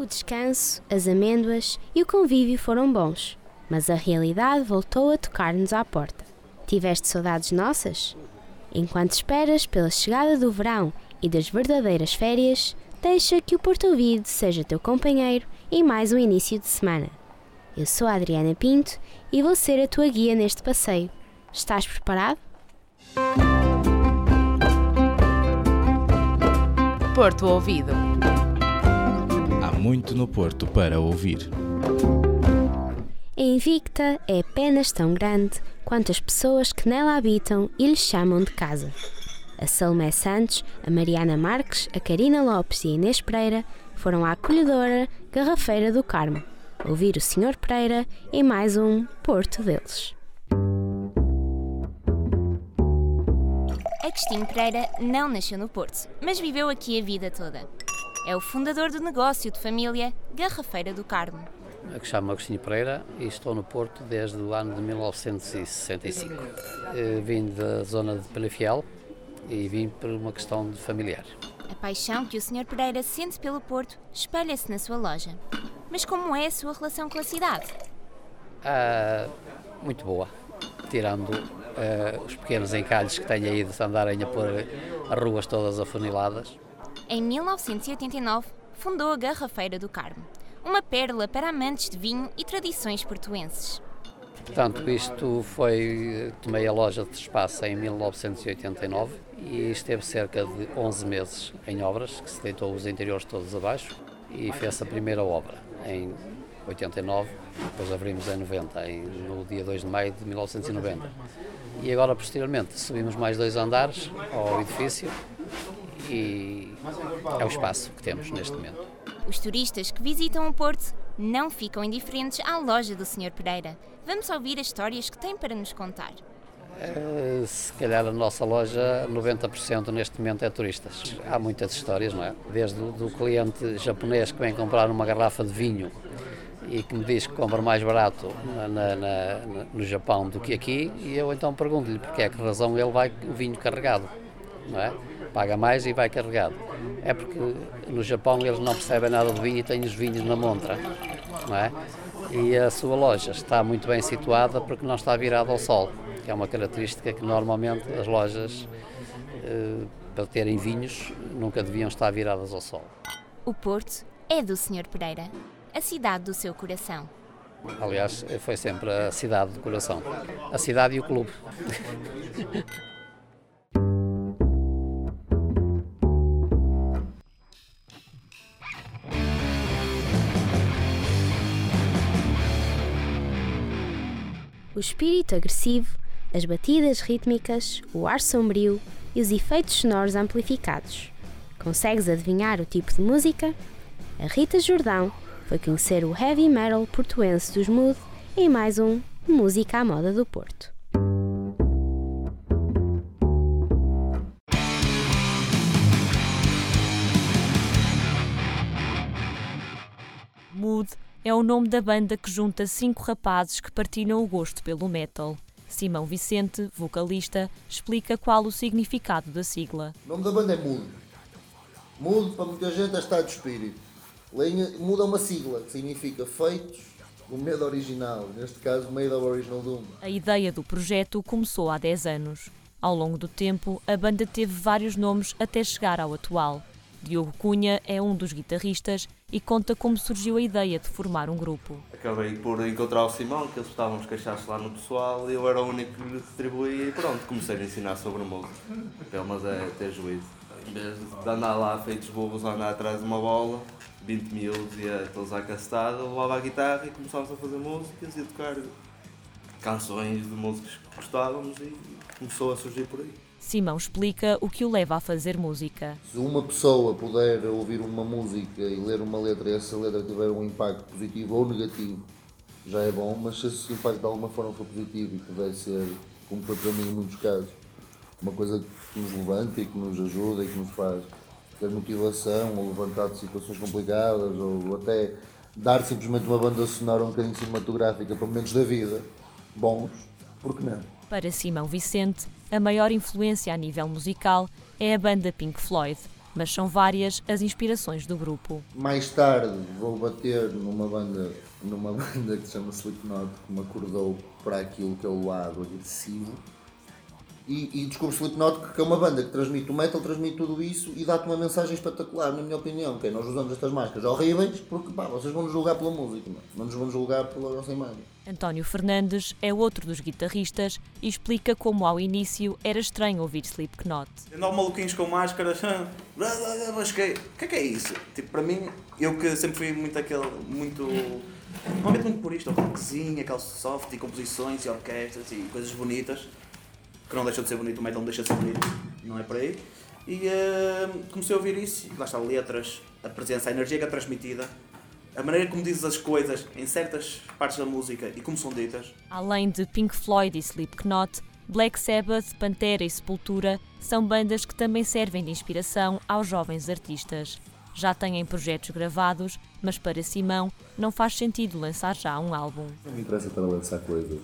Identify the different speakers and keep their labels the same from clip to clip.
Speaker 1: O descanso, as amêndoas e o convívio foram bons, mas a realidade voltou a tocar-nos à porta. Tiveste saudades nossas? Enquanto esperas pela chegada do verão e das verdadeiras férias, deixa que o Porto Ouvido seja teu companheiro em mais um início de semana. Eu sou a Adriana Pinto e vou ser a tua guia neste passeio. Estás preparado?
Speaker 2: Porto Ouvido.
Speaker 3: Muito no Porto para ouvir.
Speaker 1: A Invicta é apenas tão grande quanto as pessoas que nela habitam e lhe chamam de casa. A Salomé Santos, a Mariana Marques, a Karina Lopes e a Inês Pereira foram à acolhedora Garrafeira do Carmo, ouvir o Sr. Pereira em mais um Porto deles.
Speaker 4: Agostinho Pereira não nasceu no Porto, mas viveu aqui a vida toda. É o fundador do negócio de família Garrafeira do Carmo.
Speaker 5: Eu chamo Agostinho Pereira e estou no Porto desde o ano de 1965. Eh, vim da zona de Pelifiel e vim por uma questão de familiar.
Speaker 4: A paixão que o Sr. Pereira sente pelo Porto espelha-se na sua loja. Mas como é a sua relação com a cidade?
Speaker 5: Ah, muito boa, tirando uh, os pequenos encalhos que tenho aí de andarem a pôr as ruas todas afuniladas.
Speaker 4: Em 1989, fundou a Garrafeira do Carmo, uma pérola para amantes de vinho e tradições portuenses.
Speaker 5: Portanto, isto foi. Tomei a loja de espaço em 1989 e esteve cerca de 11 meses em obras, que se deitou os interiores todos abaixo e fez a primeira obra em 89, depois abrimos em 90, em, no dia 2 de maio de 1990. E agora, posteriormente, subimos mais dois andares ao edifício e é o espaço que temos neste momento.
Speaker 4: Os turistas que visitam o Porto não ficam indiferentes à loja do Sr. Pereira. Vamos ouvir as histórias que tem para nos contar.
Speaker 5: Uh, se calhar a nossa loja, 90% neste momento é turistas. Há muitas histórias, não é? Desde o do cliente japonês que vem comprar uma garrafa de vinho e que me diz que compra mais barato na, na, na, no Japão do que aqui, e eu então pergunto-lhe porque é que razão ele vai o vinho carregado, não é? Paga mais e vai carregado. É porque no Japão eles não percebem nada de vinho e têm os vinhos na montra, não é? E a sua loja está muito bem situada porque não está virada ao sol, que é uma característica que normalmente as lojas, eh, para terem vinhos, nunca deviam estar viradas ao sol.
Speaker 4: O Porto é do Sr. Pereira a cidade do seu coração.
Speaker 5: Aliás, foi sempre a cidade do coração. A cidade e o clube.
Speaker 1: O espírito agressivo, as batidas rítmicas, o ar sombrio e os efeitos sonoros amplificados. Consegues adivinhar o tipo de música? A Rita Jordão foi conhecer o heavy metal portuense dos Mood em mais um Música à Moda do Porto.
Speaker 6: É o nome da banda que junta cinco rapazes que partilham o gosto pelo metal. Simão Vicente, vocalista, explica qual o significado da sigla.
Speaker 7: O nome da banda é Mood. Mood para muita gente é estado de espírito Lenha muda uma sigla que significa feitos do medo original, neste caso Made of Original Doom.
Speaker 6: A ideia do projeto começou há 10 anos. Ao longo do tempo, a banda teve vários nomes até chegar ao atual. Diogo Cunha é um dos guitarristas e conta como surgiu a ideia de formar um grupo.
Speaker 8: Acabei por encontrar o Simão, que eles estavam a queixar-se lá no pessoal, e eu era o único que lhe distribuía e pronto, comecei a ensinar sobre música. Pelo é ter juízo. Em vez de andar lá feitos a andar atrás de uma bola, 20 miúdos e todos à castada, levava a guitarra e começámos a fazer músicas e a tocar canções de músicas que gostávamos e começou a surgir por aí.
Speaker 6: Simão explica o que o leva a fazer música.
Speaker 7: Se uma pessoa puder ouvir uma música e ler uma letra e essa letra tiver um impacto positivo ou negativo, já é bom, mas se esse impacto de alguma forma for positivo e puder ser, como foi para mim em muitos casos, uma coisa que nos levanta e que nos ajuda e que nos faz ter motivação ou levantar de situações complicadas ou até dar simplesmente uma banda sonora um bocadinho cinematográfica para momentos da vida bons, porque não?
Speaker 6: Para Simão Vicente, a maior influência a nível musical é a banda Pink Floyd. mas são várias as inspirações do grupo.
Speaker 7: Mais tarde vou bater numa banda, numa banda que se chama Slipknot, que me acordou para aquilo que é o lado agressivo. E, e descubro Slipknot que é uma banda que transmite o metal, transmite tudo isso e dá-te uma mensagem espetacular, na minha opinião, que é nós usamos estas máscaras horríveis porque pá, vocês vão nos julgar pela música, não nos vão julgar pela nossa imagem.
Speaker 6: António Fernandes é outro dos guitarristas e explica como ao início era estranho ouvir Slipknot.
Speaker 9: Andam maluquinhos com máscaras, mas que, que é que é isso? Tipo, para mim, eu que sempre fui muito aquele, muito, normalmente muito por isto, rockzinho, aquele soft e composições e orquestras e coisas bonitas, que não deixa de ser bonito, o metal não deixa de ser bonito, não é por aí. E uh, comecei a ouvir isso, e lá está, letras, a presença, a energia que é transmitida, a maneira como dizes as coisas em certas partes da música e como são ditas.
Speaker 6: Além de Pink Floyd e Slipknot, Black Sabbath, Pantera e Sepultura são bandas que também servem de inspiração aos jovens artistas. Já têm projetos gravados, mas para Simão não faz sentido lançar já um álbum.
Speaker 7: Não me interessa para lançar coisas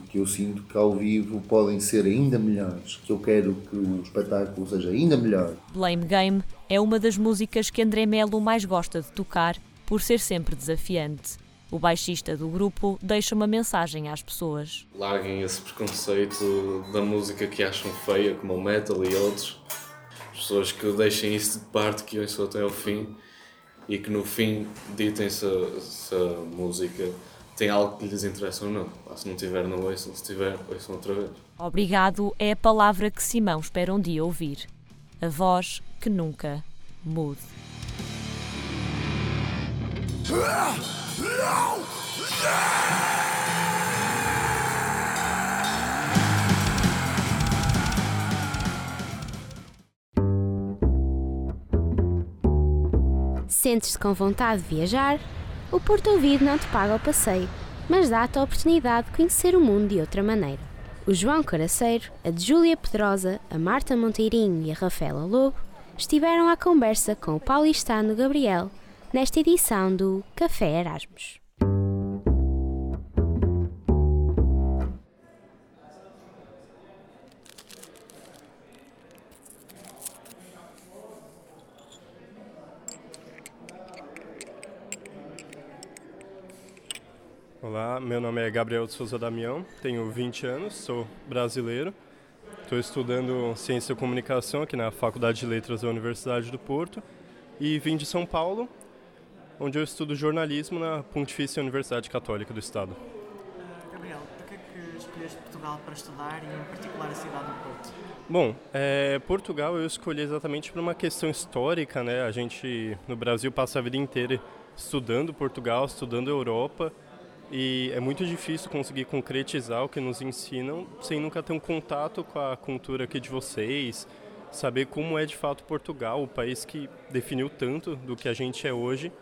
Speaker 7: que eu sinto que ao vivo podem ser ainda melhores, que eu quero que o espetáculo seja ainda melhor.
Speaker 6: Blame Game é uma das músicas que André Melo mais gosta de tocar por ser sempre desafiante. O baixista do grupo deixa uma mensagem às pessoas.
Speaker 10: Larguem esse preconceito da música que acham feia, como o metal e outros. As pessoas que deixem isso de parte, que ouçam até ao fim e que no fim ditem se, a música tem algo que lhes interessa ou não. Se não tiver, não ouçam. Se tiver, ouçam outra vez.
Speaker 6: Obrigado é a palavra que Simão espera um dia ouvir. A voz que nunca mude.
Speaker 1: Sentes-te com vontade de viajar? O Porto Ouvido não te paga o passeio, mas dá-te a oportunidade de conhecer o mundo de outra maneira. O João Caraceiro, a de Júlia Pedrosa, a Marta Monteirinho e a Rafaela Lobo estiveram à conversa com o paulistano Gabriel nesta edição do Café Erasmus.
Speaker 11: Olá, meu nome é Gabriel de Souza Damião, tenho 20 anos, sou brasileiro. Estou estudando Ciência e Comunicação aqui na Faculdade de Letras da Universidade do Porto e vim de São Paulo onde eu estudo jornalismo na Pontifícia Universidade Católica do Estado.
Speaker 12: Uh, Gabriel, por que, é que escolheste Portugal para estudar e em particular a cidade do Porto?
Speaker 11: Bom, é, Portugal eu escolhi exatamente por uma questão histórica, né? A gente no Brasil passa a vida inteira estudando Portugal, estudando Europa e é muito difícil conseguir concretizar o que nos ensinam sem nunca ter um contato com a cultura aqui de vocês, saber como é de fato Portugal, o país que definiu tanto do que a gente é hoje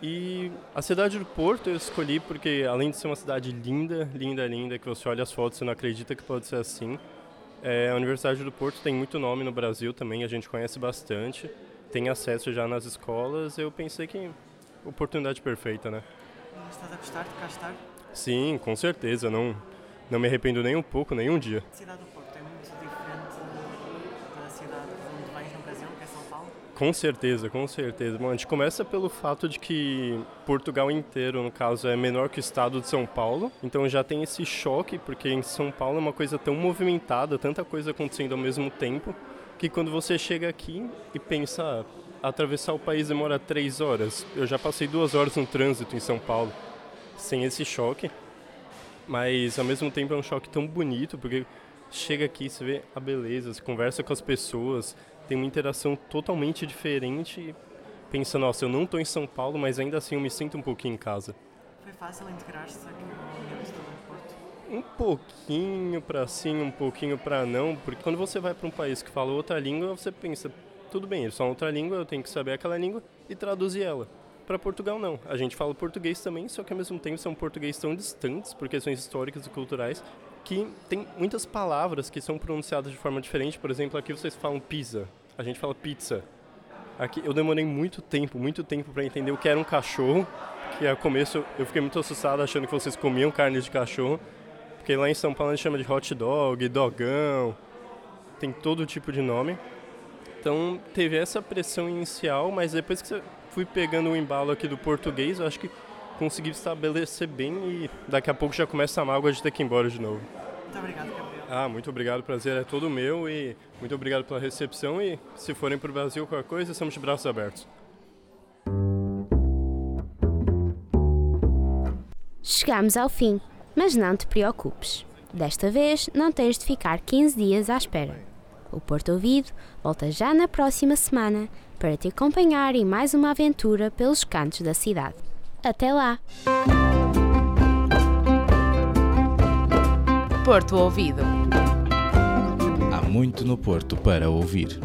Speaker 11: e a cidade do Porto eu escolhi porque, além de ser uma cidade linda, linda, linda, que você olha as fotos e não acredita que pode ser assim, é, a Universidade do Porto tem muito nome no Brasil também, a gente conhece bastante, tem acesso já nas escolas. Eu pensei que oportunidade perfeita, né?
Speaker 12: Estás a gostar de cá estar?
Speaker 11: Sim, com certeza. Não, não me arrependo nem um pouco, nem um dia.
Speaker 12: A cidade do Porto é muito diferente da cidade de onde vens no Brasil, que é São Paulo?
Speaker 11: Com certeza, com certeza. Bom, a gente começa pelo fato de que Portugal inteiro, no caso, é menor que o estado de São Paulo. Então já tem esse choque, porque em São Paulo é uma coisa tão movimentada, tanta coisa acontecendo ao mesmo tempo, que quando você chega aqui e pensa, atravessar o país demora três horas. Eu já passei duas horas no trânsito em São Paulo, sem esse choque. Mas ao mesmo tempo é um choque tão bonito, porque chega aqui, você vê a beleza, você conversa com as pessoas, tem uma interação totalmente diferente. Pensa, nossa, eu não estou em São Paulo, mas ainda assim eu me sinto um pouquinho em casa.
Speaker 12: Foi fácil integrar-se aqui no Porto?
Speaker 11: Um pouquinho para sim, um pouquinho para não, porque quando você vai para um país que fala outra língua, você pensa, tudo bem, eles falam outra língua, eu tenho que saber aquela língua e traduzir ela. Para Portugal não, a gente fala português também, só que ao mesmo tempo são português tão distantes por questões históricas e culturais que tem muitas palavras que são pronunciadas de forma diferente. Por exemplo, aqui vocês falam pizza, a gente fala pizza. Aqui eu demorei muito tempo, muito tempo para entender o que era um cachorro, que ao começo eu fiquei muito assustado achando que vocês comiam carne de cachorro, porque lá em São Paulo a gente chama de hot dog, dogão, tem todo tipo de nome. Então teve essa pressão inicial, mas depois que você fui pegando o embalo aqui do português, eu acho que consegui estabelecer bem e daqui a pouco já começa a mágoa de ter que ir embora de novo.
Speaker 12: Muito obrigado, Gabriel.
Speaker 11: Ah, muito obrigado, o prazer é todo meu e muito obrigado pela recepção e se forem para o Brasil qualquer coisa, estamos de braços abertos.
Speaker 1: Chegamos ao fim, mas não te preocupes. Desta vez não tens de ficar 15 dias à espera. O Porto Ouvido volta já na próxima semana para te acompanhar em mais uma aventura pelos cantos da cidade. Até lá!
Speaker 2: Porto Ouvido.
Speaker 3: Há muito no Porto para ouvir.